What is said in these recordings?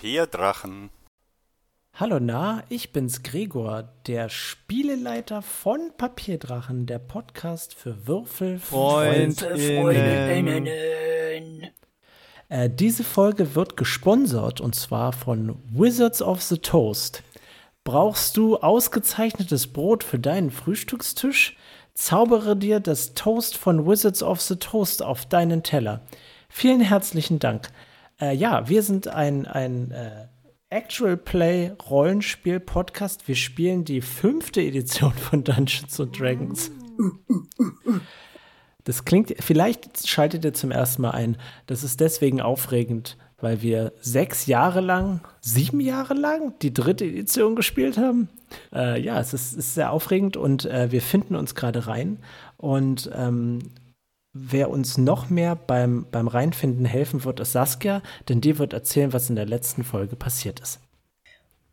Papierdrachen. Hallo na, ich bin's Gregor, der Spieleleiter von Papierdrachen, der Podcast für Würfel, Freunde, Freundinnen. Äh, diese Folge wird gesponsert und zwar von Wizards of the Toast. Brauchst du ausgezeichnetes Brot für deinen Frühstückstisch? Zaubere dir das Toast von Wizards of the Toast auf deinen Teller. Vielen herzlichen Dank. Äh, ja, wir sind ein, ein äh, Actual Play Rollenspiel Podcast. Wir spielen die fünfte Edition von Dungeons and Dragons. Das klingt, vielleicht schaltet ihr zum ersten Mal ein. Das ist deswegen aufregend, weil wir sechs Jahre lang, sieben Jahre lang die dritte Edition gespielt haben. Äh, ja, es ist, ist, sehr aufregend und äh, wir finden uns gerade rein. Und ähm, wer uns noch mehr beim, beim Reinfinden helfen wird, ist Saskia, denn die wird erzählen, was in der letzten Folge passiert ist.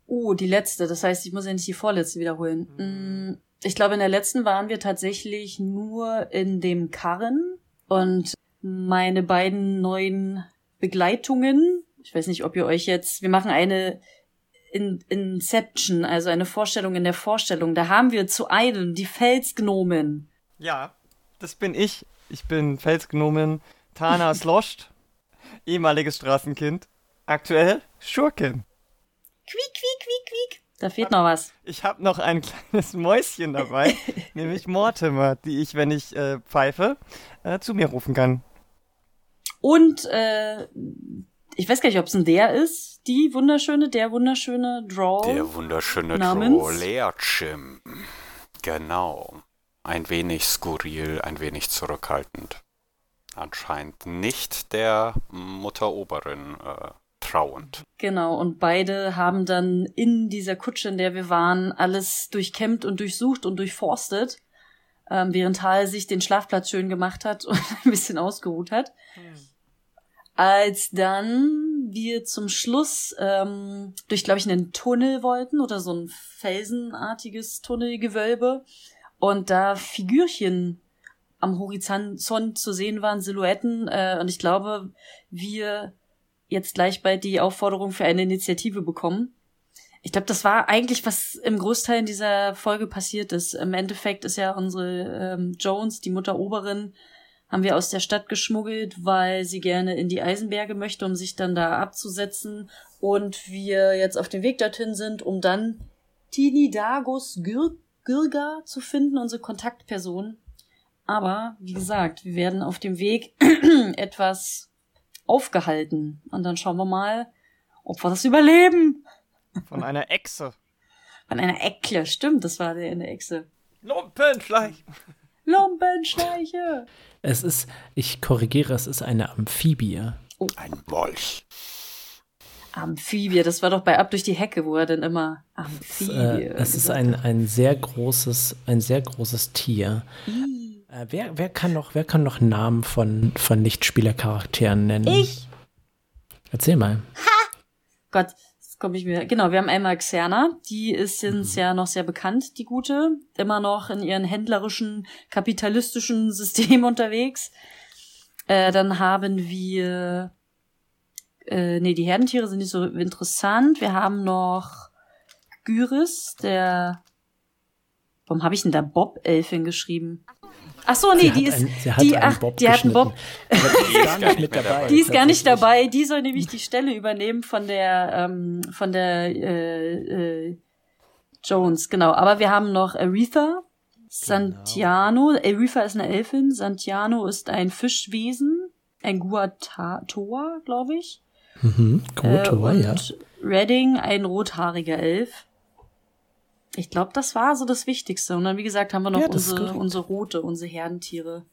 Oh, die letzte. Das heißt, ich muss ja nicht die vorletzte wiederholen. Mm, ich glaube, in der letzten waren wir tatsächlich nur in dem Karren und meine beiden neuen Begleitungen. Ich weiß nicht, ob ihr euch jetzt, wir machen eine in Inception, also eine Vorstellung in der Vorstellung. Da haben wir zu einem die Felsgnomen. Ja, das bin ich. Ich bin Felsgnomen Tana Sloscht, ehemaliges Straßenkind, aktuell Schurkin. Quiek, quiek, quiek, quiek. Da fehlt noch was. Ich habe noch ein kleines Mäuschen dabei, nämlich Mortimer, die ich, wenn ich äh, pfeife, äh, zu mir rufen kann. Und äh, ich weiß gar nicht, ob es ein der ist, die wunderschöne, der wunderschöne Draw. Der wunderschöne namens? Draw Leerchim. Genau. Ein wenig skurril, ein wenig zurückhaltend. Anscheinend nicht der Mutteroberin äh, trauend. Genau, und beide haben dann in dieser Kutsche, in der wir waren, alles durchkämmt und durchsucht und durchforstet, ähm, während Hal sich den Schlafplatz schön gemacht hat und ein bisschen ausgeruht hat. Als dann wir zum Schluss ähm, durch, glaube ich, einen Tunnel wollten oder so ein felsenartiges Tunnelgewölbe und da Figürchen am Horizont zu sehen waren, Silhouetten, äh, und ich glaube, wir jetzt gleich bald die Aufforderung für eine Initiative bekommen. Ich glaube, das war eigentlich, was im Großteil in dieser Folge passiert ist. Im Endeffekt ist ja unsere ähm, Jones, die Mutter Oberin, haben wir aus der Stadt geschmuggelt, weil sie gerne in die Eisenberge möchte, um sich dann da abzusetzen. Und wir jetzt auf dem Weg dorthin sind, um dann Tini Dagos Gür Gürga zu finden, unsere Kontaktperson. Aber, wie gesagt, wir werden auf dem Weg etwas aufgehalten. Und dann schauen wir mal, ob wir das überleben. Von einer Echse. Von einer Eckle, stimmt, das war der in der Echse. Lumpenschleich. Lumpenschleiche. Es ist, ich korrigiere, es ist eine Amphibie. Ein Wolch. Amphibie, das war doch bei Ab durch die Hecke, wo er dann immer Es, Amphibie. äh, es ist gesagt ein, ein sehr großes, ein sehr großes Tier. Äh, wer, wer kann noch, wer kann noch Namen von, von Nichtspielercharakteren nennen? Ich. Erzähl mal. Gott, jetzt komme ich mir. Genau, wir haben einmal Xerna, die ist uns ja noch sehr bekannt, die gute, immer noch in ihren händlerischen, kapitalistischen System unterwegs. Äh, dann haben wir, äh, nee, die Herdentiere sind nicht so interessant. Wir haben noch Gyris, der, warum habe ich denn da Bob-Elfin geschrieben? Ach so, nee, Sie die ist, sie hat die, einen ach, Bob die hat einen Bob. die ist gar nicht dabei. Die ist gar nicht dabei. Die soll nämlich die Stelle übernehmen von der ähm, von der äh, äh, Jones, genau. Aber wir haben noch Aretha, Santiano. Aretha ist eine Elfin. Santiano ist ein Fischwesen, ein Guatatoa, glaube ich. Mhm, Kotor, äh, ja. und Redding, ein rothaariger Elf. Ich glaube, das war so das Wichtigste. Und dann, wie gesagt, haben wir noch Ja, unsere, unsere Rote, unsere Herdentiere.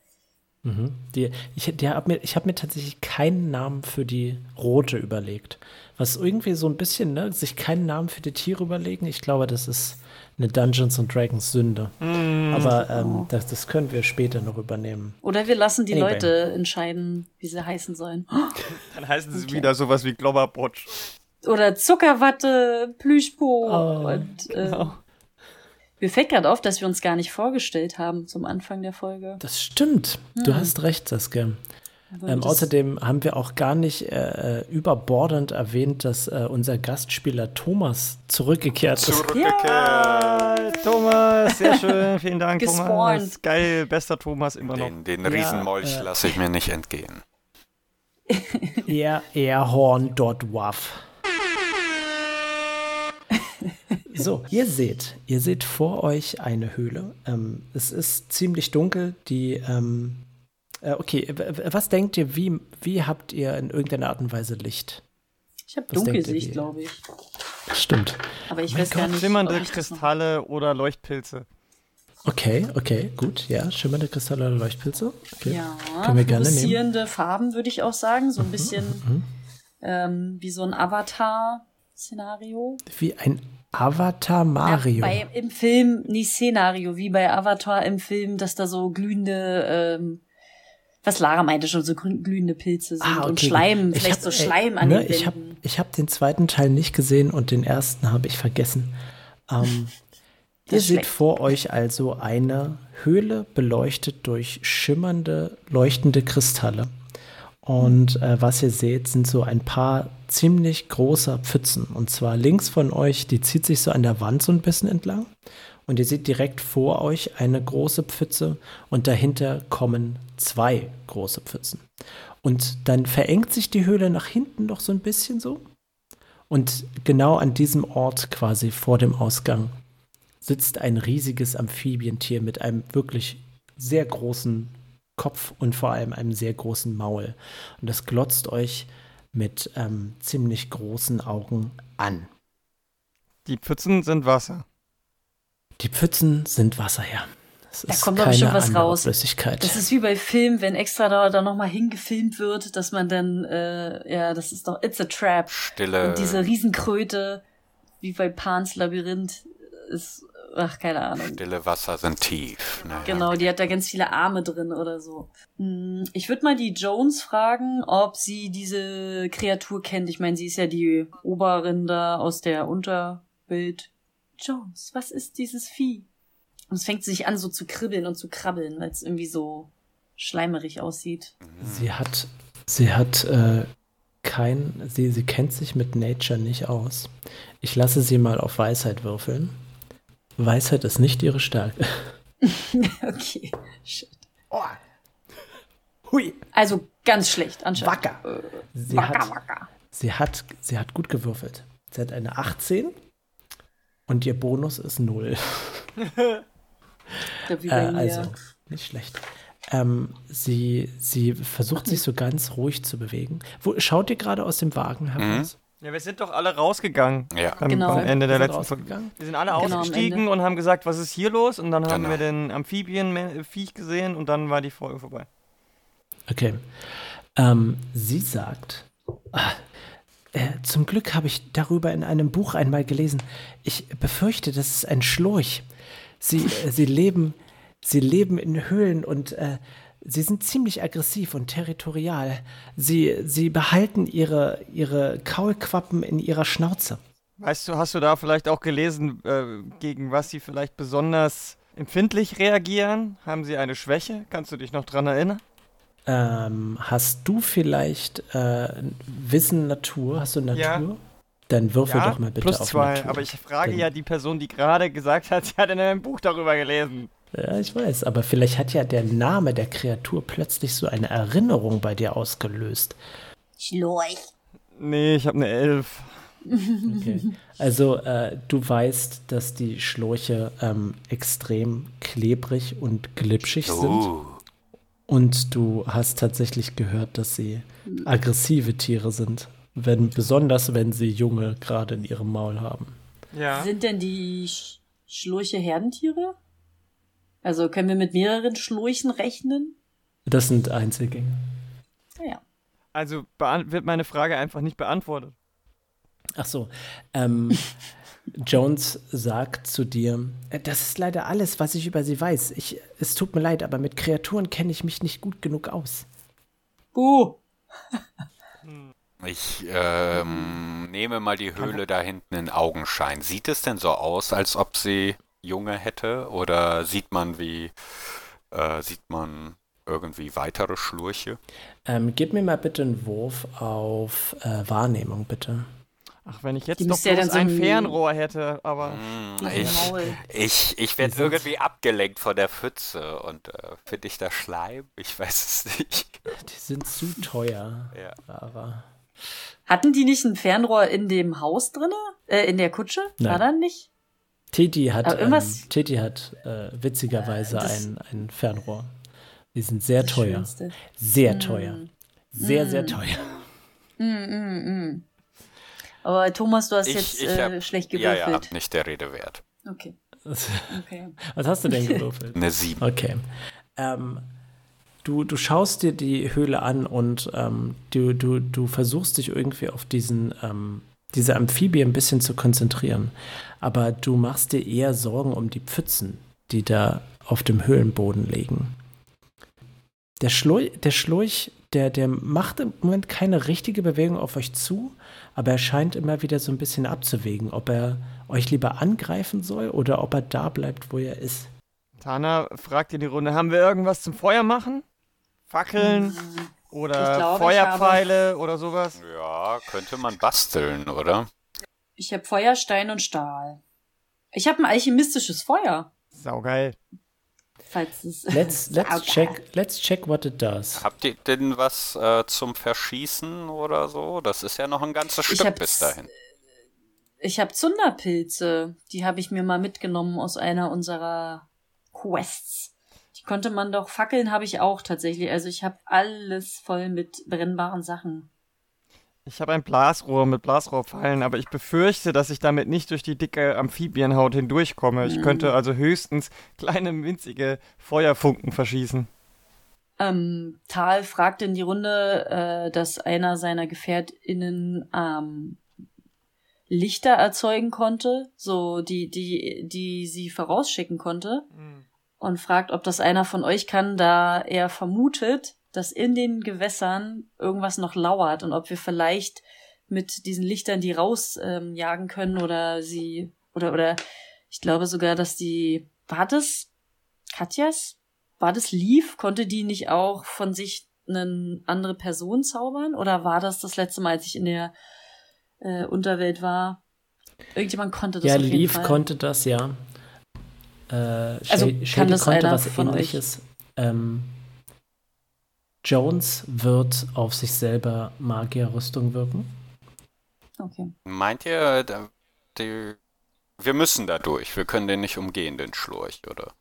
Mhm. Die, ich der hab mir, ich habe mir tatsächlich keinen Namen für die Rote überlegt. Was irgendwie so ein bisschen, ne, sich keinen Namen für die Tiere überlegen, ich glaube, das ist eine Dungeons and Dragons Sünde. Aber ähm, das, das können wir später noch übernehmen. Oder wir lassen die Anyway. Leute entscheiden, wie sie heißen sollen. Dann heißen sie Okay. wieder sowas wie Globberputsch. Oder Zuckerwatte, Plüschpo. Oh, und, äh, genau. Mir fällt gerade auf, dass wir uns gar nicht vorgestellt haben zum Anfang der Folge. Das stimmt. Du hast recht, Saskia. Ähm, außerdem haben wir auch gar nicht äh, äh, überbordend erwähnt, dass äh, unser Gastspieler Thomas zurückgekehrt ist. Zurückgekehrt. Ah, Thomas, sehr schön. Vielen Dank. Thomas. Geil, bester Thomas immer noch. Den, den Riesenmolch äh, lasse ich mir nicht entgehen. Er, Airhorn, dort Waff. So, ihr seht, ihr seht vor euch eine Höhle. Ähm, es ist ziemlich dunkel. Die, ähm, äh, okay, w- w- was denkt ihr, wie, wie habt ihr in irgendeiner Art und Weise Licht? Ich habe Dunkelsicht, glaube ich. Stimmt. Aber ich Mein weiß gar Gott, nicht. Schimmernde Kristalle oder Leuchtpilze. Okay, okay, gut. Ja, schimmernde Kristalle oder Leuchtpilze. Okay. Ja, Können wir gerne nehmen. Mhm, Farben würde ich auch sagen. So ein bisschen ähm, wie so ein Avatar-Szenario. Wie ein Avatar Mario. Ja, bei, Im Film, nicht Szenario, wie bei Avatar im Film, dass da so glühende, ähm, was Lara meinte schon, so glühende Pilze sind und Schleim, Ah, gut. Ich vielleicht hab, so Schleim äh, an ne, den Ich habe ich hab den zweiten Teil nicht gesehen und den ersten habe ich vergessen. Ähm, ihr ist seht schlecht. vor euch also eine Höhle beleuchtet durch schimmernde, leuchtende Kristalle. Und äh, was ihr seht, sind so ein paar ziemlich großer Pfützen. Und zwar links von euch, die zieht sich so an der Wand so ein bisschen entlang. Und ihr seht direkt vor euch eine große Pfütze und dahinter kommen zwei große Pfützen. Und dann verengt sich die Höhle nach hinten noch so ein bisschen so. Und genau an diesem Ort quasi vor dem Ausgang sitzt ein riesiges Amphibientier mit einem wirklich sehr großen Kopf und vor allem einem sehr großen Maul. Und das glotzt euch mit ähm, ziemlich großen Augen an. Die Pfützen sind Wasser. Die Pfützen sind Wasser, ja. Es Da ist kommt, ich, schon was raus. Flüssigkeit. Das ist wie bei Filmen, wenn extra da, da nochmal hingefilmt wird, dass man dann, äh, ja, das ist doch, it's a trap. Stille. Und diese Riesenkröte, wie bei Pans Labyrinth, ist, ach, keine Ahnung. Stille Wasser sind tief. Naja. Genau, die hat da ganz viele Arme drin oder so. Hm, Ich würde mal die Jones fragen, ob sie diese Kreatur kennt. Ich meine, sie ist ja die Oberin da aus der Unterwelt. Jones, was ist dieses Vieh? Und es fängt sich an so zu kribbeln und zu krabbeln, weil es irgendwie so schleimerig aussieht. Sie hat, sie hat äh, kein, sie, sie kennt sich mit Nature nicht aus. Ich lasse sie mal auf Weisheit würfeln. Weisheit ist nicht ihre Stärke. okay. Shit. Hui, Also ganz schlecht anscheinend. wacker. Sie Wacker, hat, wacker. sie hat, sie hat gut gewürfelt. Sie hat eine 18 und ihr Bonus ist 0. Da wie Äh, also, nicht schlecht. Ähm, sie, sie versucht sich so ganz ruhig zu bewegen. Wo, schaut ihr gerade aus dem Wagen heraus? Ja, wir sind doch alle rausgegangen Ja. am, Genau. am Ende der letzten Folge. rausgegangen? Wir sind alle Genau, ausgestiegen und haben gesagt, was ist hier los? Und dann haben Genau. wir den Amphibien-Viech gesehen und dann war die Folge vorbei. Okay. Ähm, sie sagt, ah, äh, zum Glück habe ich darüber in einem Buch einmal gelesen. Ich befürchte, das ist ein Schlurch. Sie, äh, sie, leben, sie leben in Höhlen und äh, sie sind ziemlich aggressiv und territorial. Sie, sie behalten ihre, ihre Kaulquappen in ihrer Schnauze. Weißt du, hast du da vielleicht auch gelesen, äh, gegen was sie vielleicht besonders empfindlich reagieren? Haben sie eine Schwäche? Kannst du dich noch dran erinnern? Ähm, hast du vielleicht äh, Wissen Natur? Hast du Natur? Ja. Dann würfel doch mal bitte plus auf zwei. Natur. Aber ich frage Dann- ja die Person, die gerade gesagt hat, sie hat in einem Buch darüber gelesen. Ja, ich weiß, aber vielleicht hat ja der Name der Kreatur plötzlich so eine Erinnerung bei dir ausgelöst. Schlurch. Nee, ich habe eine Elf. Okay. Also äh, du weißt, dass die Schläuche ähm, extrem klebrig und glitschig sind. Und du hast tatsächlich gehört, dass sie aggressive Tiere sind. Wenn, besonders wenn sie Junge gerade in ihrem Maul haben. Ja. Sind denn die Sch Schlurche Herdentiere? Also können wir mit mehreren Schlurchen rechnen? Das sind Einzelgänge. Naja. Also beant- wird meine Frage einfach nicht beantwortet. Ach so. Ähm, Jones sagt zu dir, "Äh, das ist leider alles, was ich über sie weiß. Ich, es tut mir leid, aber mit Kreaturen kenne ich mich nicht gut genug aus. Buh. ich ähm, nehme mal die Höhle da hinten in Augenschein. Sieht es denn so aus, als ob sie Junge hätte? Oder sieht man wie, äh, sieht man irgendwie weitere Schlurche? Ähm, gib mir mal bitte einen Wurf auf äh, Wahrnehmung, bitte. Ach, wenn ich jetzt Die doch ja bloß dann so ein Fernrohr hätte, aber Diesen ich ich, ich werde irgendwie abgelenkt von der Pfütze und äh, finde ich da Schleim? Ich weiß es nicht. Die sind zu teuer, Ja. Lara. Hatten die nicht ein Fernrohr in dem Haus drinne? Äh, in der Kutsche? Nein. War da nicht? Titi hat, Aber ähm, Titi hat äh, witzigerweise das- ein, ein Fernrohr. Die sind sehr teuer. Schönste. Sehr teuer. Sehr, sehr teuer. Aber Thomas, du hast Ich, jetzt ich äh, hab, schlecht ja, gewürfelt. ja, nicht der Rede wert. Okay, okay. Was hast du denn gewürfelt? Eine 7. Okay. Ähm, du, du schaust dir die Höhle an und ähm, du, du, du versuchst dich irgendwie auf diesen, ähm, diese Amphibie ein bisschen zu konzentrieren. Aber du machst dir eher Sorgen um die Pfützen, die da auf dem Höhlenboden liegen. Der Schlurch, der, Schlurch der, der macht im Moment keine richtige Bewegung auf euch zu, aber er scheint immer wieder so ein bisschen abzuwägen, ob er euch lieber angreifen soll oder ob er da bleibt, wo er ist. Tana fragt in die Runde, haben wir irgendwas zum Feuer machen? Fackeln oder ich Feuerpfeile oder sowas? Ja, könnte man basteln, oder? Ich habe Feuer, Stein und Stahl. Ich habe ein alchemistisches Feuer. Saugeil. Falls es. Let's, let's, Okay. check, let's check what it does. Habt ihr denn was äh, zum Verschießen oder so? Das ist ja noch ein ganzes Ich Stück bis dahin. Ich habe Zunderpilze. Die habe ich mir mal mitgenommen aus einer unserer Quests. Die konnte man doch. Fackeln habe ich auch tatsächlich. Also ich habe alles voll mit brennbaren Sachen. Ich habe ein Blasrohr mit Blasrohrpfeilen, aber ich befürchte, dass ich damit nicht durch die dicke Amphibienhaut hindurchkomme. Ich könnte also höchstens kleine, winzige Feuerfunken verschießen. Ähm, Tal fragt in die Runde, äh, dass einer seiner GefährtInnen ähm, Lichter erzeugen konnte, so die, die, die sie vorausschicken konnte. und fragt, ob das einer von euch kann, da er vermutet, dass in den Gewässern irgendwas noch lauert und ob wir vielleicht mit diesen Lichtern die rausjagen ähm, jagen können oder sie oder oder ich glaube sogar, dass die war das Katjas? War das Leaf? Konnte die nicht auch von sich eine andere Person zaubern oder war das das letzte Mal, als ich in der äh, Unterwelt war? Irgendjemand konnte das Ja, Leaf konnte das, ja. Äh, Also, Shady- kann Shady das konnte was von euch? ähnliches. Ähm, Jones wird auf sich selber Magierrüstung wirken. Okay. Meint ihr, da, die, wir müssen da durch. Wir können den nicht umgehen, den Schlurch, oder?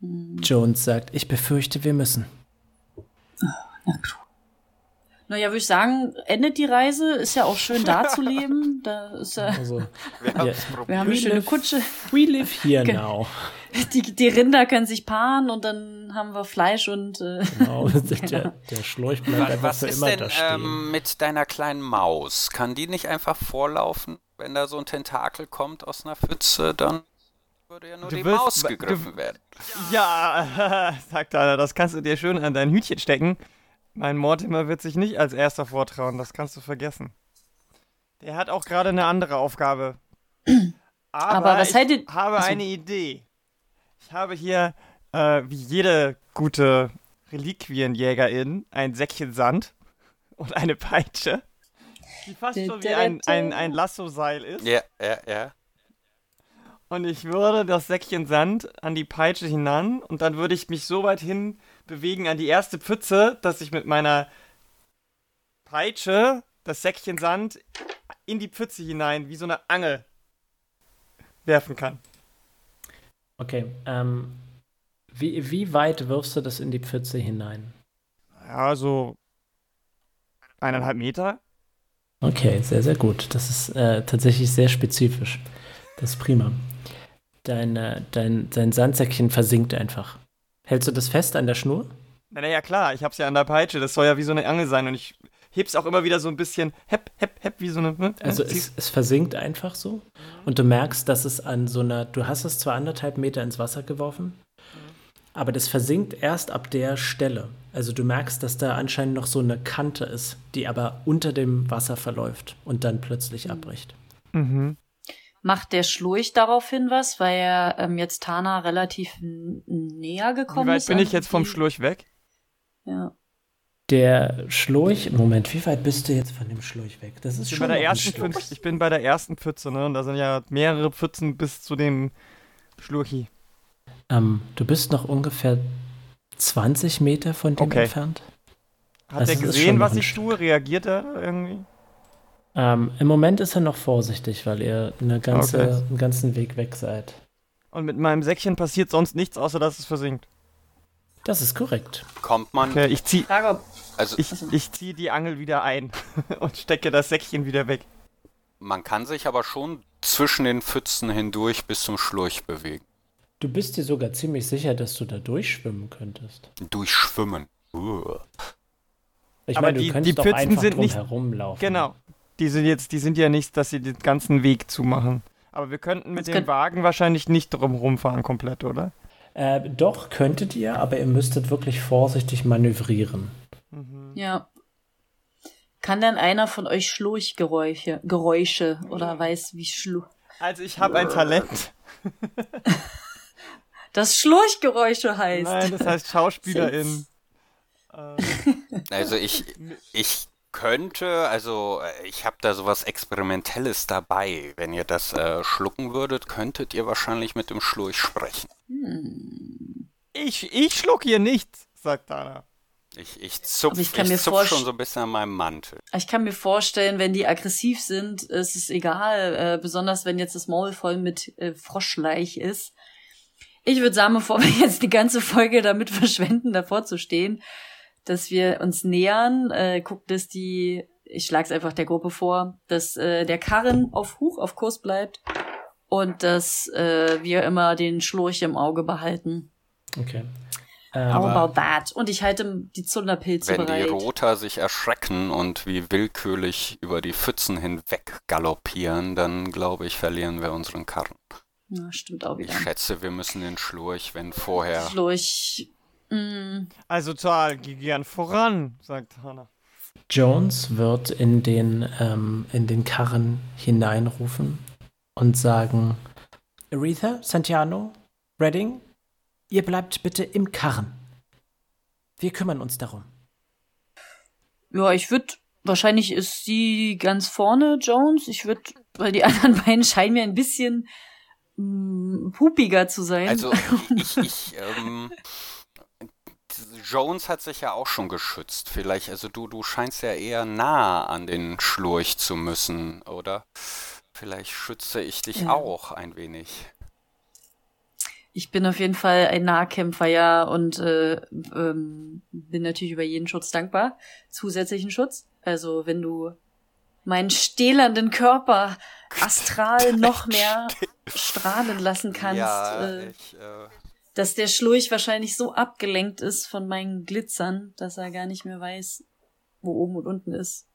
Jones sagt, ich befürchte, wir müssen. Naja, würde ich sagen, endet die Reise. Ist ja auch schön da zu leben. Da ist ja, Also, Wir Ja. wir haben eine schöne live- Kutsche. we live here Ge- now. Die, die Rinder können sich paaren und dann haben wir Fleisch und äh, Genau, der, der Schläuch bleibt einfach Was für ist immer denn da stehen. ähm, mit deiner kleinen Maus? Kann die nicht einfach vorlaufen, wenn da so ein Tentakel kommt aus einer Pfütze? Dann würde ja nur Du die wirst- Maus du- gegriffen werden. Ja, sagt Tana, das kannst du dir schön an dein Hütchen stecken. Mein Mortimer wird sich nicht als erster vortrauen, das kannst du vergessen. Der hat auch gerade eine andere Aufgabe. Aber, Aber was ich haltet- habe Achso. eine Idee. Ich habe hier, äh, wie jede gute Reliquienjägerin, ein Säckchen Sand und eine Peitsche, die fast schon wie ein, ein, ein Lassoseil ist. Ja, ja, ja. Und ich würde das Säckchen Sand an die Peitsche hinan und dann würde ich mich so weit hin bewegen an die erste Pfütze, dass ich mit meiner Peitsche das Säckchen Sand in die Pfütze hinein wie so eine Angel werfen kann. Okay, ähm, wie, wie weit wirfst du das in die Pfütze hinein? Ja, so eineinhalb Meter. Okay, sehr, sehr gut. Das ist äh, tatsächlich sehr spezifisch. Das ist prima. Dein, äh, dein, dein Sandsäckchen versinkt einfach. Hältst du das fest an der Schnur? Na na ja, klar, ich hab's ja an der Peitsche, das soll ja wie so eine Angel sein und ich heb's auch immer wieder so ein bisschen hepp, hepp, hepp, wie so eine. ne? Also Zieh's- es, es versinkt einfach so. Und du merkst, dass es an so einer, du hast es zwar anderthalb Meter ins Wasser geworfen, aber das versinkt erst ab der Stelle. Also du merkst, dass da anscheinend noch so eine Kante ist, die aber unter dem Wasser verläuft und dann plötzlich abbricht. Mhm. macht der Schlurch daraufhin was, weil er ähm, jetzt Tana relativ n- näher Wie gekommen weit ist. bin ich jetzt vom Schlurch weg? Ja. Der Schlurch, Moment, wie weit bist du jetzt von dem Schlurch weg? Das ist Ich bin, schon bei der ersten. Pfütze, ich bin bei der ersten Pfütze, ne? Und da sind ja mehrere Pfützen bis zu dem Schlurchi. Ähm, du bist noch ungefähr 20 Meter von dem Okay. entfernt. Hat Also er gesehen, was ich tue? Reagiert er irgendwie? Ähm, Im Moment ist er noch vorsichtig, weil ihr eine ganze, Okay. einen ganzen Weg weg seid. Und mit meinem Säckchen passiert sonst nichts, außer dass es versinkt. Das ist korrekt. Kommt man, Okay, ich zieh, Frage, ob also ich, ich zieh die Angel wieder ein und stecke das Säckchen wieder weg. man kann sich aber schon zwischen den Pfützen hindurch bis zum Schlurch bewegen. Du bist dir sogar ziemlich sicher, dass du da durchschwimmen könntest. Durchschwimmen. Uh. Ich Aber meine, die- du die doch Pfützen einfach sind drum nicht- herumlaufen. Genau. Die sind jetzt, die sind ja nicht, dass sie den ganzen Weg zumachen. Aber wir könnten mit Das dem Wagen wahrscheinlich nicht drum rumfahren komplett, oder? Äh, doch, könntet ihr, aber ihr müsstet wirklich vorsichtig manövrieren. Ja. Kann denn einer von euch Schlurchgeräusche Geräusche oder weiß, wie Schlu Also ich habe ein Talent. das Schlurchgeräusche heißt? Nein, das heißt Schauspielerin. Ähm, Also ich, ich könnte, also äh, ich habe da sowas Experimentelles dabei. Wenn ihr das äh, schlucken würdet, könntet ihr wahrscheinlich mit dem Schlurch sprechen. ich, ich schluck hier nichts, sagt Dana. Ich, ich zupf, Aber ich ich kann mir zupf schon so ein bisschen an meinem Mantel. Ich kann mir vorstellen, wenn die aggressiv sind, ist es egal, äh, besonders wenn jetzt das Maul voll mit äh, Froschleich ist. Ich würde sagen, bevor wir jetzt die ganze Folge damit verschwenden, davor zu stehen, dass wir uns nähern, äh, guckt, dass die, ich schlag's einfach der Gruppe vor, dass äh, der Karren auf Huch auf Kurs bleibt und dass äh, wir immer den Schlurch im Auge behalten. Okay. How about that? Und ich halte die Zunderpilze Wenn die bereit. Roter sich erschrecken und wie willkürlich über die Pfützen hinweg galoppieren, dann glaube ich, verlieren wir unseren Karren. Ja, stimmt auch Ich wieder. schätze, wir müssen den Schlurch, wenn vorher. Schlurch. Mm, Also Tal, geh gern voran, sagt Hannah. Jones wird in den, ähm, in den Karren hineinrufen und sagen: Aretha, Santiano, Redding, ihr bleibt bitte im Karren. Wir kümmern uns darum. Ja, ich würde, wahrscheinlich ist sie ganz vorne, Jones. Ich würde, weil die anderen beiden scheinen mir ein bisschen mm, pupiger zu sein. Also ich, ich ähm, Jones hat sich ja auch schon geschützt. Vielleicht, also du, du scheinst ja eher nah an den Schlurch zu müssen, oder? Vielleicht schütze ich dich Ja. auch ein wenig. ich bin auf jeden Fall ein Nahkämpfer, ja, und äh, ähm, bin natürlich über jeden Schutz dankbar. Zusätzlichen Schutz. Also wenn du meinen stählernden Körper astral noch mehr strahlen lassen kannst, ja, äh, ich, äh, dass der Schlurch wahrscheinlich so abgelenkt ist von meinen Glitzern, dass er gar nicht mehr weiß, wo oben und unten ist.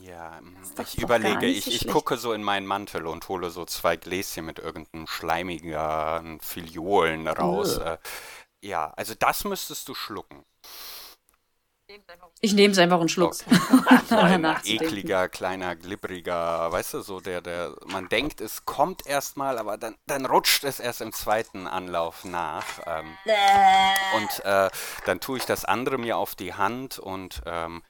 ja, doch ich überlege, ich, so ich gucke so in meinen Mantel und hole so zwei Gläschen mit irgendeinem schleimigen Filiolen raus. Ugh. Äh, ja, also das müsstest du schlucken. Ich nehme es einfach und schluck's. So ein ekliger, kleiner, glibbriger, weißt du, so der, der, man denkt, es kommt erstmal, aber dann, dann rutscht es erst im zweiten Anlauf nach. Ähm, und äh, dann tue ich das andere mir auf die Hand und ähm,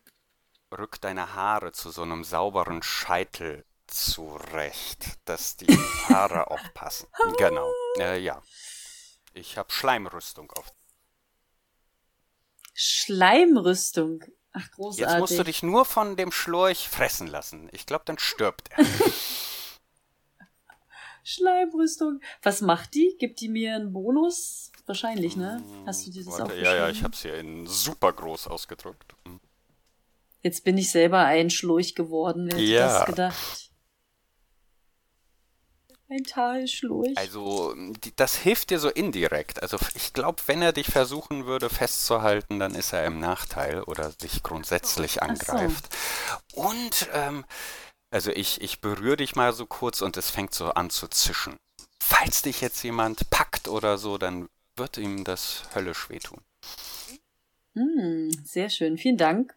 rück deine Haare zu so einem sauberen Scheitel zurecht, dass die Haare auch passen. Genau, äh, ja. Ich habe Schleimrüstung auf. Schleimrüstung. Ach, großartig. Jetzt musst du dich nur von dem Schlurch fressen lassen. Ich glaube, dann stirbt er. Schleimrüstung. Was macht die? Gibt die mir einen Bonus? Wahrscheinlich, ne? Hast du dieses Warte, aufgeschrieben? ja, ja, ich habe es hier in super groß ausgedrückt. Hm. Jetzt bin ich selber ein Schlurch geworden. Wer hätte Ja. das gedacht? Ein Talschlurch. Also, die, das hilft dir so indirekt. Also, ich glaube, wenn er dich versuchen würde festzuhalten, dann ist er im Nachteil oder dich grundsätzlich so. angreift. Und, ähm, also ich, ich berühre dich mal so kurz und es fängt so an zu zischen. Falls dich jetzt jemand packt oder so, dann wird ihm das höllisch wehtun. Hm, sehr schön. Vielen Dank.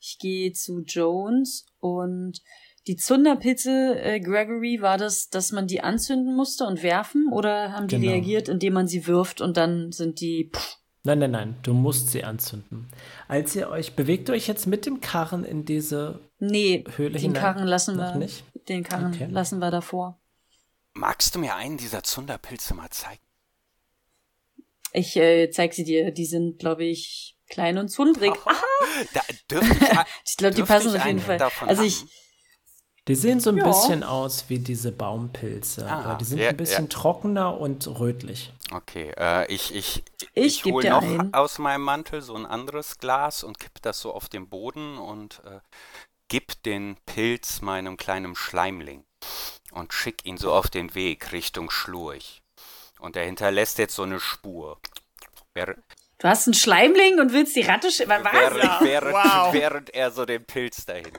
Ich gehe zu Jones und die Zunderpilze, äh, Gregory, war das, dass man die anzünden musste und werfen oder haben die Genau. reagiert, indem man sie wirft und dann sind die pff, Nein, nein, nein, du musst sie anzünden. Als ihr euch, bewegt ihr euch jetzt mit dem Karren in diese Nee, Höhle den hinein? Karren lassen Noch wir. nicht? Den Karren Okay. lassen wir davor. Magst du mir einen dieser Zunderpilze mal zeigen? Ich äh, zeig sie dir. Die sind, glaube ich, klein und zundrig. Da dürfte ich, Ich glaube, die passen ich auf jeden Fall. davon Also haben? ich, Die sehen so ein Ja. bisschen aus wie diese Baumpilze, Ah, aber die sind ja, ein bisschen ja. trockener und rötlich. Okay, äh, ich, ich, Ich geb hol dir noch einen. aus meinem Mantel so ein anderes Glas und kipp das so auf den Boden und äh, gib den Pilz meinem kleinen Schleimling und schick ihn so auf den Weg Richtung Schlurch. Und er hinterlässt jetzt so eine Spur. Während, du hast einen Schleimling und willst die Ratte. sch- Was? während, während, Wow. während er so den Pilz dahin.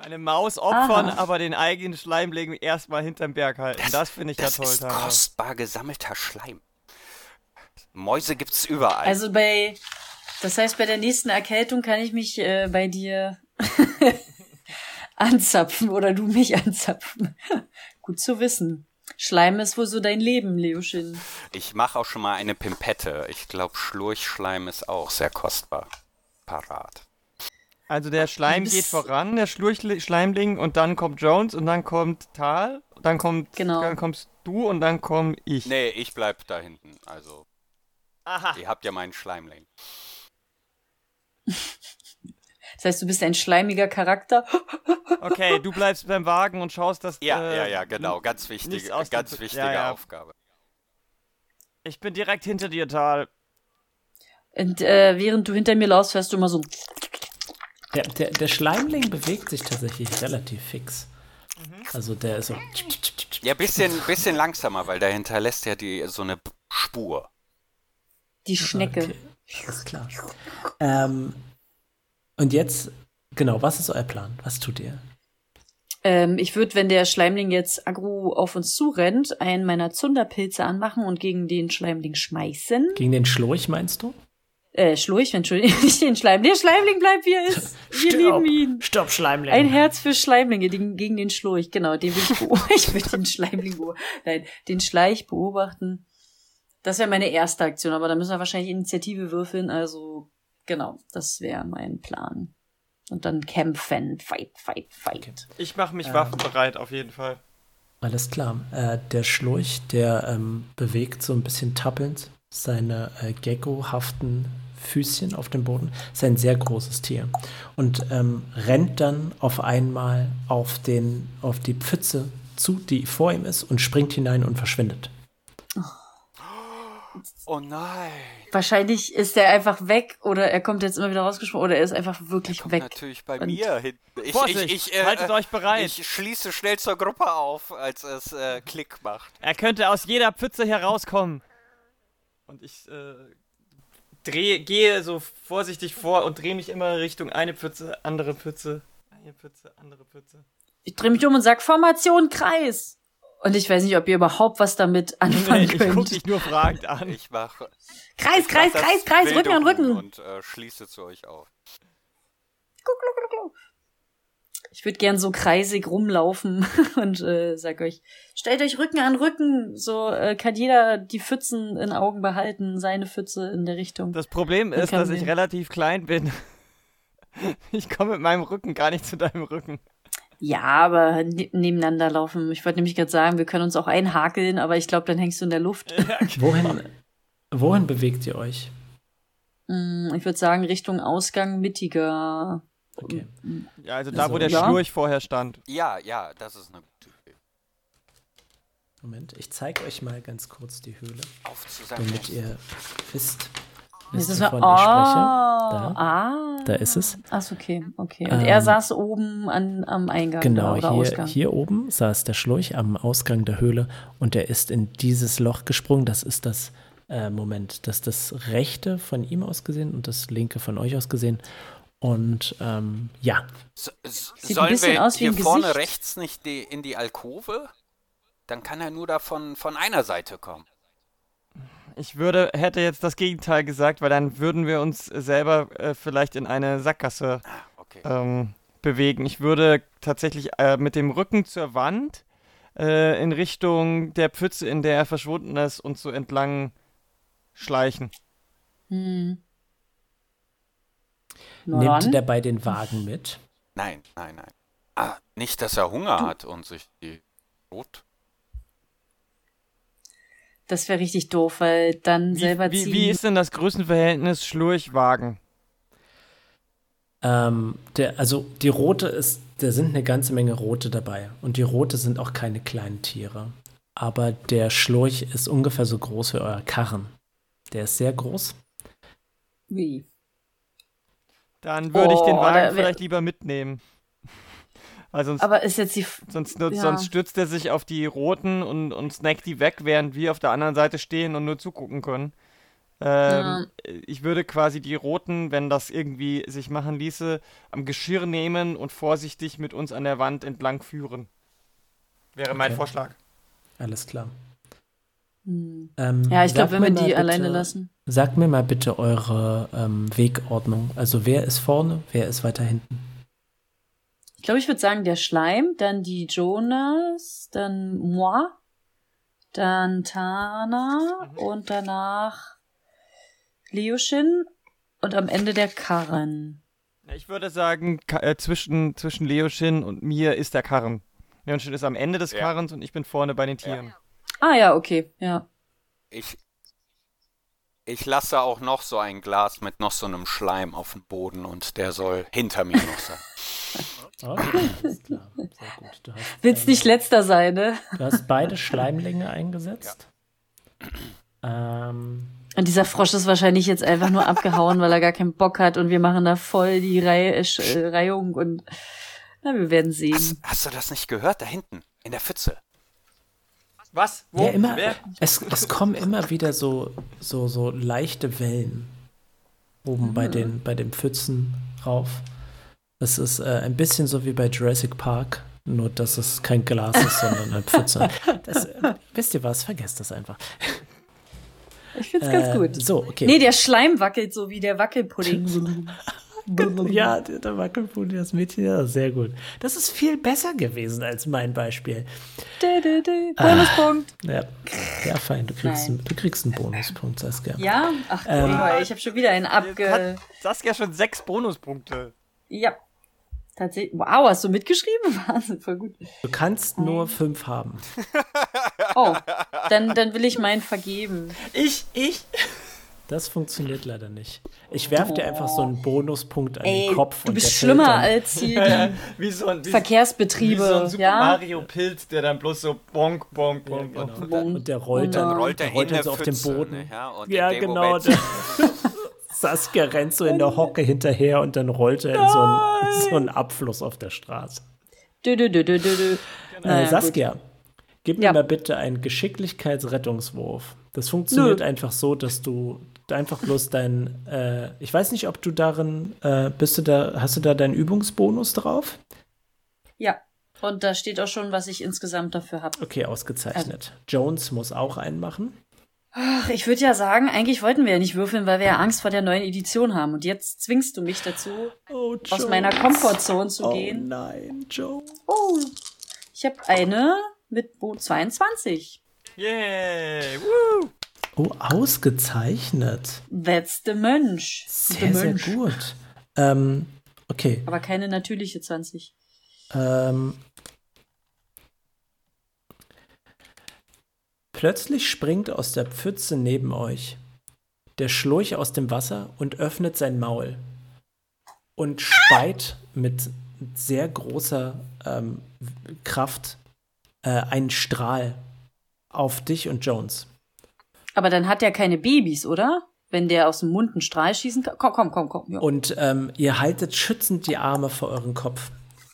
Eine Maus opfern, Aha. aber den eigenen Schleimling erstmal hinterm Berg halten. Das, finde ich Das ja toll, ist Tara. kostbar gesammelter Schleim. Mäuse gibt's überall. Also bei, das heißt, bei der nächsten Erkältung kann ich mich äh, bei dir anzapfen oder du mich anzapfen. Gut zu wissen. Schleim ist wohl so dein Leben, Leoschin. Ich mache auch schon mal eine Pimpette. Ich glaube, Schlurchschleim ist auch sehr kostbar. Parat. Also der Schleim geht voran, der Schleimling, und dann kommt Jones und dann kommt Tal, dann kommt, Genau. dann kommst du und dann komm ich. Nee, ich bleib da hinten. Also, Aha. ihr habt ja meinen Schleimling. Das heißt, du bist ein schleimiger Charakter. Okay, du bleibst beim Wagen und schaust, dass Ja, äh, ja, ja, genau. Ganz wichtige, ganz wichtige ja, ja. Aufgabe. Ich bin direkt hinter dir, Tal. Und äh, während du hinter mir laufst, hörst du immer so. Der, der, der Schleimling bewegt sich tatsächlich relativ fix. Mhm. Also der ist so. Ja, bisschen, bisschen langsamer, weil der hinterlässt ja die, so eine Spur. Die Schnecke. Okay, alles klar. Ähm, und jetzt, genau, was ist euer Plan? Was tut ihr? Ähm, ich würde, wenn der Schleimling jetzt aggro auf uns zurennt, einen meiner Zunderpilze anmachen und gegen den Schleimling schmeißen. Gegen den Schlurch meinst du? Äh, Schlurch, Entschuldigung, nicht den Schleimling. Der Schleimling bleibt, wie er ist. Wir lieben ihn. Stopp, Schleimling. Ein Herz für Schleimlinge den, gegen den Schlurch. Genau, den will ich beobachten. ich will den Schleimling beobachten. Nein, den Schleich beobachten. Das wäre meine erste Aktion, aber da müssen wir wahrscheinlich Initiative würfeln. Also, genau, das wäre mein Plan. Und dann kämpfen. Fight, fight, fight. Okay. Ich mache Ähm. mich waffenbereit, auf jeden Fall. Alles klar. Äh, der Schlurch, der ähm, bewegt so ein bisschen tappelnd seine äh, geckohaften Füßchen auf dem Boden. Ist ein sehr großes Tier. Und ähm, rennt dann auf einmal auf, den, auf die Pfütze zu, die vor ihm ist, und springt hinein und verschwindet. Oh nein. Wahrscheinlich ist er einfach weg oder er kommt jetzt immer wieder rausgesprungen oder er ist einfach wirklich Kommt weg. natürlich bei Und- mir hin. Ich, Vorsicht, ich, ich, äh, haltet euch bereit. Ich schließe schnell zur Gruppe auf, als es äh, Klick macht. Er könnte aus jeder Pfütze herauskommen. Und ich äh, drehe, gehe so vorsichtig vor und drehe mich immer Richtung eine Pfütze, andere Pfütze, eine Pfütze, andere Pfütze. Ich drehe mich um und sag Formation Kreis. Und ich weiß nicht, ob ihr überhaupt was damit anfangen Nee, ich guck könnt. dich nur fragend an. Ich mache Kreis, Kreis, Kreis, Kreis, Rücken an Rücken. Und äh, schließe zu euch auf. Ich würde gern so kreisig rumlaufen und äh, sag euch, stellt euch Rücken an Rücken. So äh, kann jeder die Pfützen in Augen behalten, seine Pfütze in der Richtung. Das Problem ist, dass ich relativ klein bin. Ich komme mit meinem Rücken gar nicht zu deinem Rücken. Ja, aber ne nebeneinander laufen. Ich wollte nämlich gerade sagen, wir können uns auch einhakeln, aber ich glaube, dann hängst du in der Luft. Wohin, wohin bewegt ihr euch? Mm, ich würde sagen, Richtung Ausgang mittiger. Okay. Ja, also da, Also, wo der ja. Schlurch vorher stand. Ja, ja, das ist eine gute Idee. Moment, ich zeige euch mal ganz kurz die Höhle, Auf zu damit ihr wisst, wisst ist wovon er, ich oh, spreche. Da, ah. da ist es. Ach, okay, okay. Und Ähm, er saß oben an, am Eingang Genau, oder hier, Ausgang. hier oben saß der Schlurch am Ausgang der Höhle und er ist in dieses Loch gesprungen. Das ist das, äh, Moment, das ist das rechte von ihm aus gesehen und das linke von euch aus gesehen. Und ähm, ja, So, s- Sieht ein sollen bisschen wir aus wie hier ein vorne Gesicht. rechts nicht die, in die Alkove? Dann kann er nur davon von einer Seite kommen. Ich würde, hätte jetzt das Gegenteil gesagt, weil dann würden wir uns selber äh, vielleicht in eine Sackgasse Ah, okay. ähm, bewegen. Ich würde tatsächlich äh, mit dem Rücken zur Wand äh, in Richtung der Pfütze, in der er verschwunden ist, und so entlang schleichen. Hm. Nimmt dann. der bei den Wagen mit? Nein, nein, nein. Ah, nicht, dass er Hunger hat und sich die Brot. Das wäre richtig doof, weil dann selber Wie, wie, ziehen. wie ist denn das Größenverhältnis Schlurchwagen? Ähm, der, also die rote ist, da sind eine ganze Menge rote dabei. Und die rote sind auch keine kleinen Tiere. Aber der Schlurch ist ungefähr so groß wie euer Karren. Der ist sehr groß. wie? Dann würde ich den Oh, Wagen vielleicht lieber mitnehmen. Weil sonst, Aber ist jetzt die. F- sonst, nur- ja. sonst stützt er sich auf die roten und, und snackt die weg, während wir auf der anderen Seite stehen und nur zugucken können. Ähm, Ich würde quasi die roten, wenn das irgendwie sich machen ließe, am Geschirr nehmen und vorsichtig mit uns an der Wand entlang führen. Wäre mein Okay. Vorschlag. Alles klar. Hm. Ähm, Ja, ich glaube, wenn wir mir mal die alleine bitte- lassen. Sagt mir mal bitte eure ähm, Wegordnung. Also wer ist vorne, wer ist weiter hinten? Ich glaube, ich würde sagen, der Schleim, dann die Jonas, dann moi, dann Tana Mhm. und danach Leoshin und am Ende der Karren. Ja, Ich würde sagen, äh, zwischen, zwischen Leoshin und mir ist der Karren. Leoshin ist am Ende des Ja. Karrens und ich bin vorne bei den Tieren. Ah ja, okay, ja. Ich, ich lasse auch noch so ein Glas mit noch so einem Schleim auf dem Boden und der soll hinter mir noch sein. Okay, alles klar. Sehr gut. Du hast, Willst ähm, nicht letzter sein, ne? Du hast beide Schleimlinge eingesetzt. Ähm, Und dieser Frosch ist wahrscheinlich jetzt einfach nur abgehauen, weil er gar keinen Bock hat und wir machen da voll die Reihe, äh, Sch- äh, Reihung und na, wir werden Hast, sehen. hast du das nicht gehört? Da hinten, in der Pfütze. Was? Wo? ja, immer, Wer? es, es kommen immer wieder so, so, so leichte Wellen oben bei, den, bei den Pfützen rauf. Es ist äh, ein bisschen so wie bei Jurassic Park, nur dass es kein Glas ist, sondern eine Pfütze. Das, äh, wisst ihr was? Vergesst das einfach. Ich find's ganz Äh, gut. So, okay. Nee, der Schleim wackelt so wie der Wackelpudding. ja, der, Wackelpudding, das Mädchen, ja, sehr gut. Das ist viel besser gewesen als mein Beispiel. Bonuspunkt. Ja, ja fein, du kriegst, Nein. einen, du kriegst einen Bonuspunkt, Saskia. Ja? Ach, Ähm. guck ich habe schon wieder einen abge... Hat Saskia schon sechs Bonuspunkte. Ja. Tatsächlich. Wow, hast du mitgeschrieben? Wahnsinn, voll gut. Du kannst nur fünf haben. Oh, dann, dann will ich meinen vergeben. Ich, ich. Das funktioniert leider nicht. Ich werfe dir einfach so einen Bonuspunkt an Ey, den Kopf. du und bist schlimmer dann, als hier die Wie so ein, wie, Verkehrsbetriebe. wie so ein Super ja? Mario Pilz, der dann bloß so bonk, bonk, Ja, bonk, bonk. genau. Und der rollt Dann dann, rollt er der rollt dann so auf den Boden. ne? Ja, und Ja, genau. Saskia rennt so in der Hocke hinterher und dann rollt er in so einen, so einen Abfluss auf der Straße. Dö, dö, dö, dö, dö, äh, Saskia, gib mir Ja. mal bitte einen Geschicklichkeitsrettungswurf. Das funktioniert Nö. einfach so, dass du einfach bloß dein, äh, ich weiß nicht, ob du darin, äh, bist du da, hast du da deinen Übungsbonus drauf? Ja. Und da steht auch schon, was ich insgesamt dafür habe. Okay, ausgezeichnet. Jones muss auch einen machen. Ach, ich würde ja sagen, eigentlich wollten wir ja nicht würfeln, weil wir ja Angst vor der neuen Edition haben. Und jetzt zwingst du mich dazu, Oh, aus meiner Komfortzone zu oh gehen. nein, Joe. Oh, ich habe eine mit Bo 22. Yay! Woo! Oh, ausgezeichnet. That's the Mönch. the Sehr, sehr Mönch. gut. Ähm, okay. Aber keine natürliche 20. Ähm, plötzlich springt aus der Pfütze neben euch der Schlurch aus dem Wasser und öffnet sein Maul und speit mit sehr großer ähm, Kraft äh, einen Strahl auf dich und Jones. Aber dann hat er keine Babys, oder? Wenn der aus dem Mund einen Strahl schießen kann. Komm, komm, komm, komm. Ja. Und ähm, ihr haltet schützend die Arme vor euren Kopf.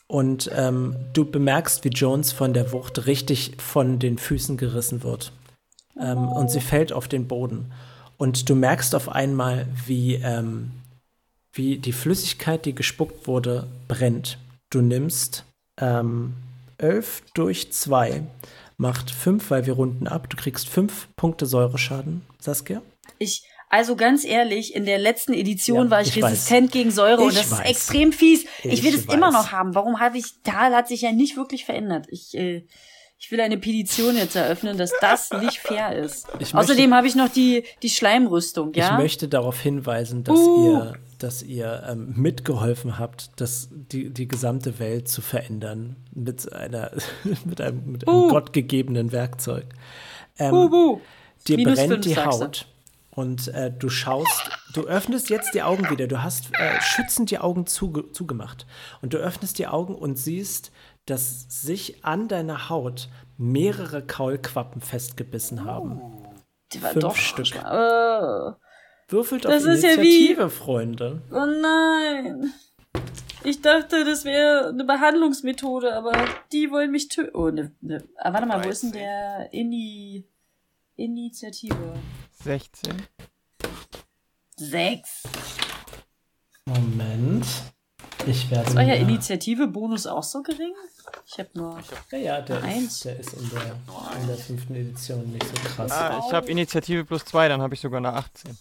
Und ähm, du bemerkst, wie Jones von der Wucht richtig von den Füßen gerissen wird. Ähm, und sie fällt auf den Boden. Und du merkst auf einmal, wie, ähm, wie die Flüssigkeit, die gespuckt wurde, brennt. Du nimmst ähm, 11 durch 2, macht 5, weil wir runden ab. Du kriegst 5 Punkte Säureschaden, Saskia. Ich, also ganz ehrlich, in der letzten Edition Ja, war ich, ich weiß. resistent gegen Säure und Ich das weiß. ist extrem fies. Ich, Ich will es weiß. immer noch haben. Warum habe ich, Tal hat sich ja nicht wirklich verändert. Ich, äh, Ich will eine Petition jetzt eröffnen, dass das nicht fair ist. Ich Außerdem habe ich noch die, die Schleimrüstung, ja? Ich möchte darauf hinweisen, dass Uh. ihr, dass ihr ähm, mitgeholfen habt, das, die, die gesamte Welt zu verändern mit einer mit einem, mit einem Uh. gottgegebenen Werkzeug. Ähm, Buh, buh. Dir Minus brennt fünf, die. Haut und äh, du schaust, du öffnest jetzt die Augen wieder. Du hast äh, schützend die Augen zuge zugemacht und du öffnest die Augen und siehst, dass sich an deiner Haut mehrere Kaulquappen festgebissen haben. Die war fünf doch Stück. Äh, Würfelt Das auf ist ja wie- Initiative, Freunde. oh nein. Ich dachte, das wäre eine Behandlungsmethode, aber die wollen mich töten. Oh, ne, ne. Ah, warte mal, wo ist denn 13. der Ini Initiative? 16. Sechs. Moment. Ich werde. Ist euer Initiative-Bonus auch so gering? Ich habe nur. Ja, ja, der Eins. ist, der ist in der, in der fünften Edition nicht so krass. Ah, ich habe Initiative plus 2, dann habe ich sogar eine 18.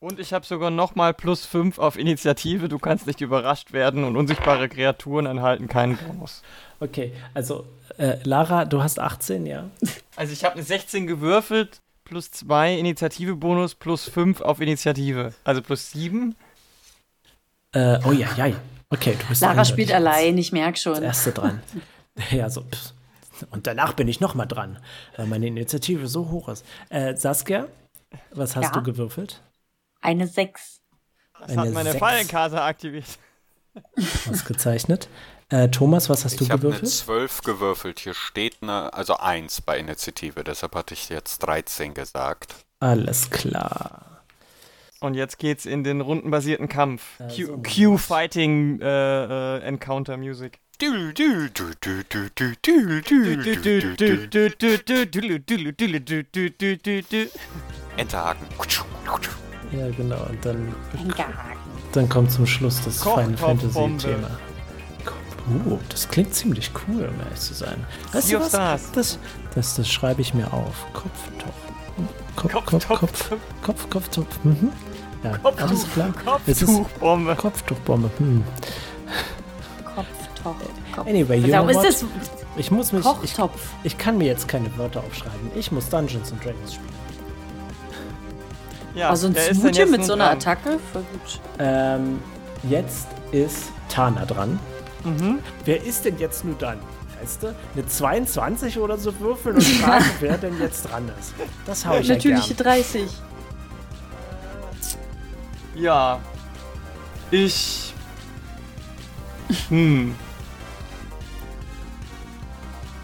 Und ich habe sogar nochmal plus 5 auf Initiative. Du kannst nicht überrascht werden und unsichtbare Kreaturen enthalten keinen Bonus. Okay, also äh, Lara, du hast 18, ja? Also ich habe eine 16 gewürfelt, plus 2 Initiative-Bonus, plus 5 auf Initiative. Also plus 7. Äh, oh ja, ja. Okay, du bist Lara eindeutig spielt allein, ich merk schon. Erste dran. ja, so. pff. Und danach bin ich noch mal dran, weil meine Initiative so hoch ist. Äh, Saskia, was hast Ja? du gewürfelt? Eine Sechs. Das Eine hat meine sechs. Fallenkarte aktiviert. Ausgezeichnet. Äh, Thomas, was hast du Ich habe eine gewürfelt? 12 gewürfelt. Hier steht eine, also 1 bei Initiative. Deshalb hatte ich jetzt 13 gesagt. Alles klar. Und jetzt geht's in den rundenbasierten Kampf. Also. Q-Fighting äh, äh, Encounter Music. Enterhaken. Ja, genau. Und dann, dann kommt zum Schluss das Final Fantasy-Thema. Uh, das klingt ziemlich cool, um ehrlich zu sein. Weißt du was? Das, das, das, das schreibe ich mir auf. Kopftopf. Kopf, Kopf, Kopf, Kopf, Kopf, Kopf. Mhm. Ja, Kopftuch. alles klar. Kopftuchbombe. Kopftuchbombe. Hm. Kopftopf. Kopf. Anyway, you know ist Ich muss mich, ich, ich kann mir jetzt keine Wörter aufschreiben. Ich muss Dungeons and Dragons spielen. Ja, Also ein Smoothie mit so einer dran. Attacke? Voll gut. Ähm, jetzt ist Tana dran. Mhm. Wer ist denn jetzt nur dann? Weißt du, eine 22 oder so würfeln und fragen, wer denn jetzt dran ist. Das hau ich ja Natürliche gern. 30. Ja. Ich. Hm.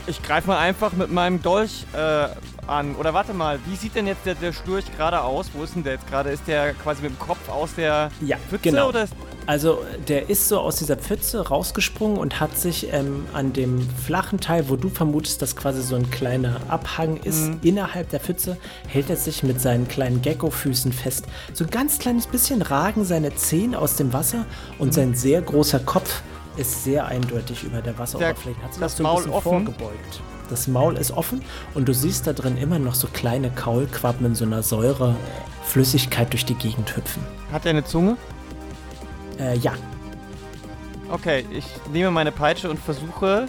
Ich greife mal einfach mit meinem Dolch äh, an. Oder warte mal, wie sieht denn jetzt der, der Schlurch gerade aus? Wo ist denn der jetzt gerade? Ist der quasi mit dem Kopf aus der Ja, Pfütze genau. oder ist Also der ist so aus dieser Pfütze rausgesprungen und hat sich ähm, an dem flachen Teil, wo du vermutest, dass quasi so ein kleiner Abhang ist, Mhm. innerhalb der Pfütze, hält er sich mit seinen kleinen Gecko-Füßen fest. So ein ganz kleines bisschen ragen seine Zehen aus dem Wasser und Mhm. sein sehr großer Kopf ist sehr eindeutig über der Wasseroberfläche. Hat sich das so ein Maul bisschen offen? vorgebeugt. Das Maul ist offen und du siehst da drin immer noch so kleine Kaulquappen in so einer Säure Flüssigkeit durch die Gegend hüpfen. Hat er eine Zunge? Äh, ja, Okay, ich nehme meine Peitsche und versuche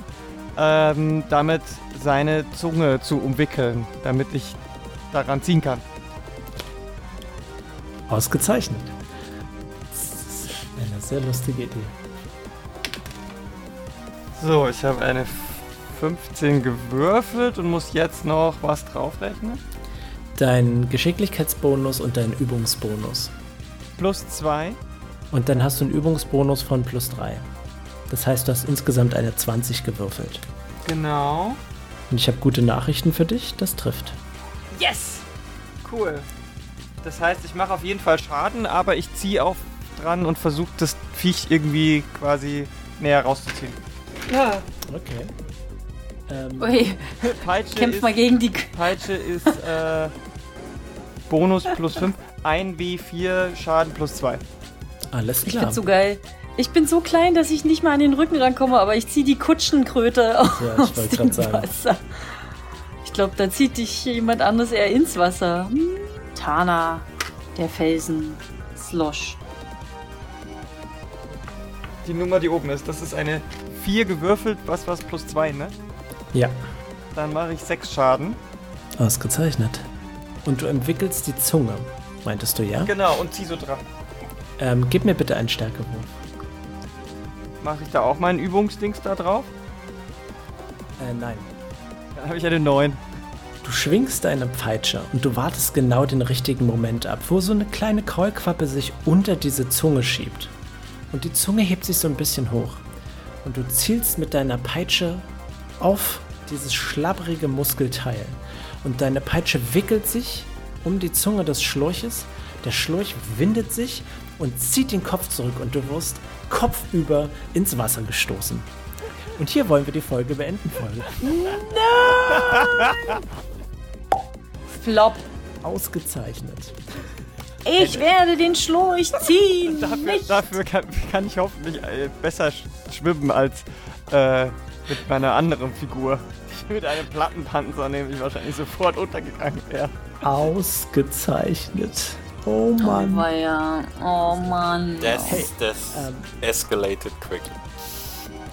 ähm, damit seine Zunge zu umwickeln, damit ich daran ziehen kann. Ausgezeichnet. Das ist eine sehr lustige Idee. So, ich habe eine 15 gewürfelt und muss jetzt noch was draufrechnen. Dein Geschicklichkeitsbonus und dein Übungsbonus. Plus 2. Und dann hast du einen Übungsbonus von plus 3. Das heißt, du hast insgesamt eine 20 gewürfelt. Genau. Und ich habe gute Nachrichten für dich, das trifft. Yes! Cool. Das heißt, ich mache auf jeden Fall Schaden, aber ich ziehe auch dran und versuche das Viech irgendwie quasi näher rauszuziehen. Okay. Ähm, Ui, Peitsche kämpf ist, mal gegen die. Peitsche ist äh, Bonus plus 5. 1 W4 Schaden plus 2. alles Ich klar. find's so geil. Ich bin so klein, dass ich nicht mal an den Rücken rankomme, aber ich ziehe die Kutschenkröte aus Ja, ich wollte dem grad sagen. Wasser. Ich glaube, da zieht dich jemand anderes eher ins Wasser. Hm. Tana, der Felsen, Slosh. Die Nummer, die oben ist, das ist eine 4 gewürfelt, was was plus 2, ne? Ja. Dann mache ich sechs Schaden. Ausgezeichnet. Und du entwickelst die Zunge, meintest du, ja? Genau, und zieh so dran. Ähm, gib mir bitte einen Stärkewurf. Mache ich da auch meinen Übungsdings da drauf? Äh, nein. Dann habe ich eine 9. Du schwingst deine Peitsche und du wartest genau den richtigen Moment ab, wo so eine kleine Kaulquappe sich unter diese Zunge schiebt. Und die Zunge hebt sich so ein bisschen hoch. Und du zielst mit deiner Peitsche auf dieses schlabbrige Muskelteil. Und deine Peitsche wickelt sich um die Zunge des Schläuches. Der Schläuch windet sich und zieht den Kopf zurück und du wirst kopfüber ins Wasser gestoßen. Und hier wollen wir die Folge beenden, Folge. Flop. Ausgezeichnet. Ich werde den Schläuch ziehen. Dafür, dafür kann, kann ich hoffentlich äh, besser sch schwimmen als äh, mit meiner anderen Figur. mit einem Plattenpanzer nämlich wahrscheinlich sofort untergegangen wäre. Ausgezeichnet. Oh Oh, Mann. weia. oh Mann. Das, Hey, das ähm, escalated quickly.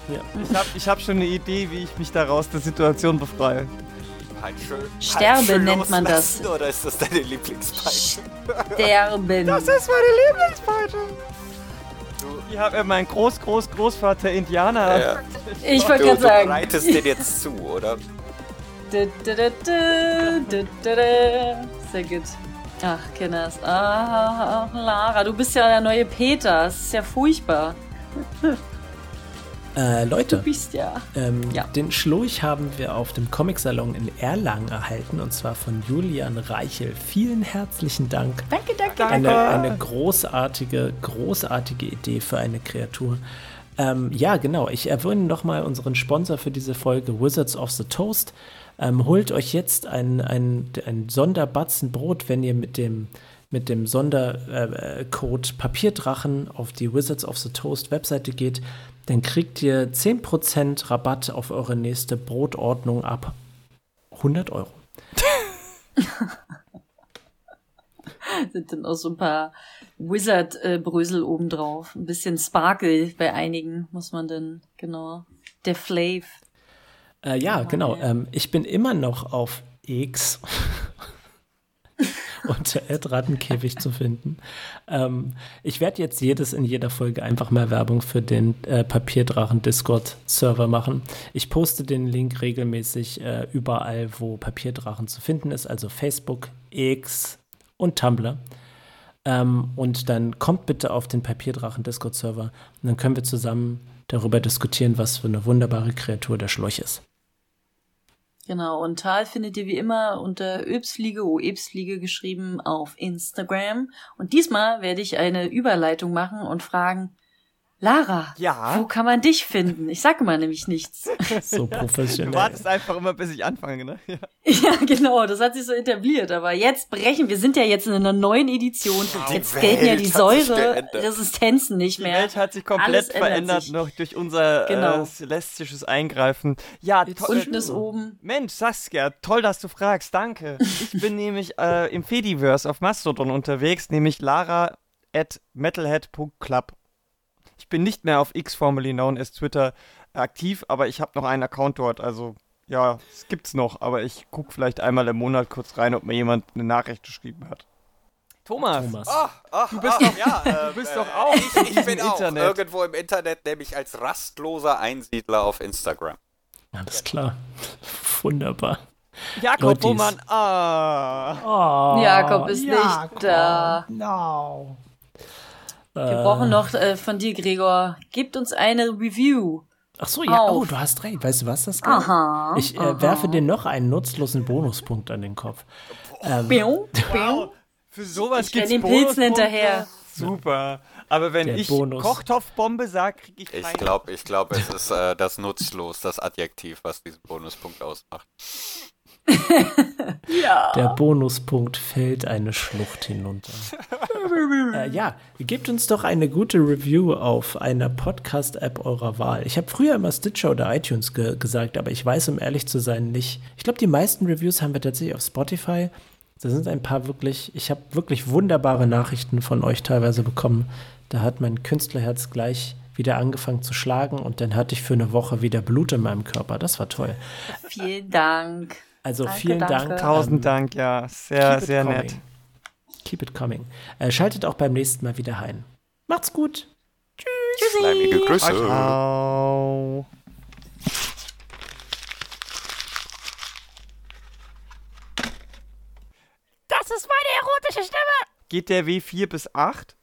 Ich habe ich hab schon eine Idee, wie ich mich daraus der Situation befreie. Peitsche, Sterben Peitsche nennt man das. Oder ist das deine Lieblingspeitsche? Sterben. ist meine Lieblingspeitsche. Ich habe ja meinen Groß, Groß, Großvater Indianer. Ja. Ich wollte Du, gerade du sagen. bereitest den jetzt zu, oder? Du, du, du, du, du, du, du. Sehr gut. Ach, Kenners. Ah, Lara, du bist ja der neue Peter. Das ist ja furchtbar. Äh, Du Leute, bist ja. ähm, Ja. den Schlurch haben wir auf dem Comicsalon in Erlangen erhalten und zwar von Julian Reichel. Vielen herzlichen Dank. Danke, danke, Eine, danke. eine großartige, großartige Idee für eine Kreatur. Ähm, ja, genau. Ich erwähne nochmal unseren Sponsor für diese Folge, Wizards of the Toast. Ähm, holt euch jetzt ein, ein, ein Sonderbatzen Brot, wenn ihr mit dem, mit dem Sondercode Code Papierdrachen auf die Wizards of the Toast Webseite geht. Dann kriegt ihr 10% Rabatt auf eure nächste Brotordnung ab 100 Euro. Sind dann auch so ein paar Wizard-Brösel obendrauf. Ein bisschen Sparkle bei einigen muss man dann, genau. Der Flav. Äh, ja, Oh, genau. Ähm, ich bin immer noch auf X unter Rattenkäfig zu finden. Ähm, ich werde jetzt jedes in jeder Folge einfach mal Werbung für den äh, Papierdrachen Discord-Server machen. Ich poste den Link regelmäßig äh, überall, wo Papierdrachen zu finden ist, also Facebook, X und Tumblr. Ähm, und dann kommt bitte auf den Papierdrachen Discord-Server und dann können wir zusammen darüber diskutieren, was für eine wunderbare Kreatur der Schläuch ist. Genau, und Tal findet ihr wie immer unter Öbsfliege, O-Ebsfliege geschrieben auf Instagram. Und diesmal werde ich eine Überleitung machen und fragen, Lara, Ja? wo kann man dich finden? Ich sage mal nämlich nichts. So Du professionell. wartest einfach immer, bis ich anfange, ne? Ja. ja, genau, das hat sich so etabliert. Aber jetzt brechen, wir sind ja jetzt in einer neuen Edition. Die Jetzt gelten ja die. Säure-Resistenzen nicht Die mehr. Welt hat sich Alles komplett ändert verändert sich. noch durch unser Genau. äh, celestisches Eingreifen. Ja, toll. Unten ist oben. Mensch, Saskia, toll, dass du fragst, danke. Ich bin nämlich äh, im Fediverse auf Mastodon unterwegs, nämlich lara at metalhead.club. Ich bin nicht mehr auf X, formerly known as Twitter, aktiv, aber ich habe noch einen Account dort, also ja, es gibt's noch, aber ich gucke vielleicht einmal im Monat kurz rein, ob mir jemand eine Nachricht geschrieben hat. Thomas, Thomas. du bist doch, ja, äh, bist doch auch ich, ich bin auch Internet. irgendwo im Internet, nämlich als rastloser Einsiedler auf Instagram. Alles klar. Wunderbar. Jakob Roman, ah. Oh, Jakob ist nicht da. No. Wir brauchen noch äh, von dir, Gregor. Gebt uns eine Review. Ach so, ja, Auf. oh, du hast recht. Weißt du was das geht? Aha. Ich äh, werfe dir noch einen nutzlosen Bonuspunkt an den Kopf. Ähm, Biu, biu. Für sowas Ich gibt's den Pilzen hinterher. Super. Aber wenn Der ich Bonus. Kochtopfbombe sag, krieg ich Ich keine. glaube, ich glaub, es ist äh, das nutzlos, das Adjektiv, was diesen Bonuspunkt ausmacht. Ja. Der Bonuspunkt fällt eine Schlucht hinunter. äh, ja, gebt uns doch eine gute Review auf einer Podcast-App eurer Wahl. Ich habe früher immer Stitcher oder iTunes ge gesagt, aber ich weiß, um ehrlich zu sein, nicht. Ich glaube, die meisten Reviews haben wir tatsächlich auf Spotify. Da sind ein paar wirklich, ich habe wirklich wunderbare Nachrichten von euch teilweise bekommen. Da hat mein Künstlerherz gleich wieder angefangen zu schlagen und dann hatte ich für eine Woche wieder Blut in meinem Körper. Das war toll. Vielen Dank. Also Danke, vielen danke. Dank. Tausend ähm, Dank, ja. Sehr, sehr coming. nett. Keep it coming. Äh, schaltet auch beim nächsten Mal wieder ein. Macht's gut. Schleimige Grüße. Ciao. Das ist meine erotische Stimme. Geht der W4 bis 8?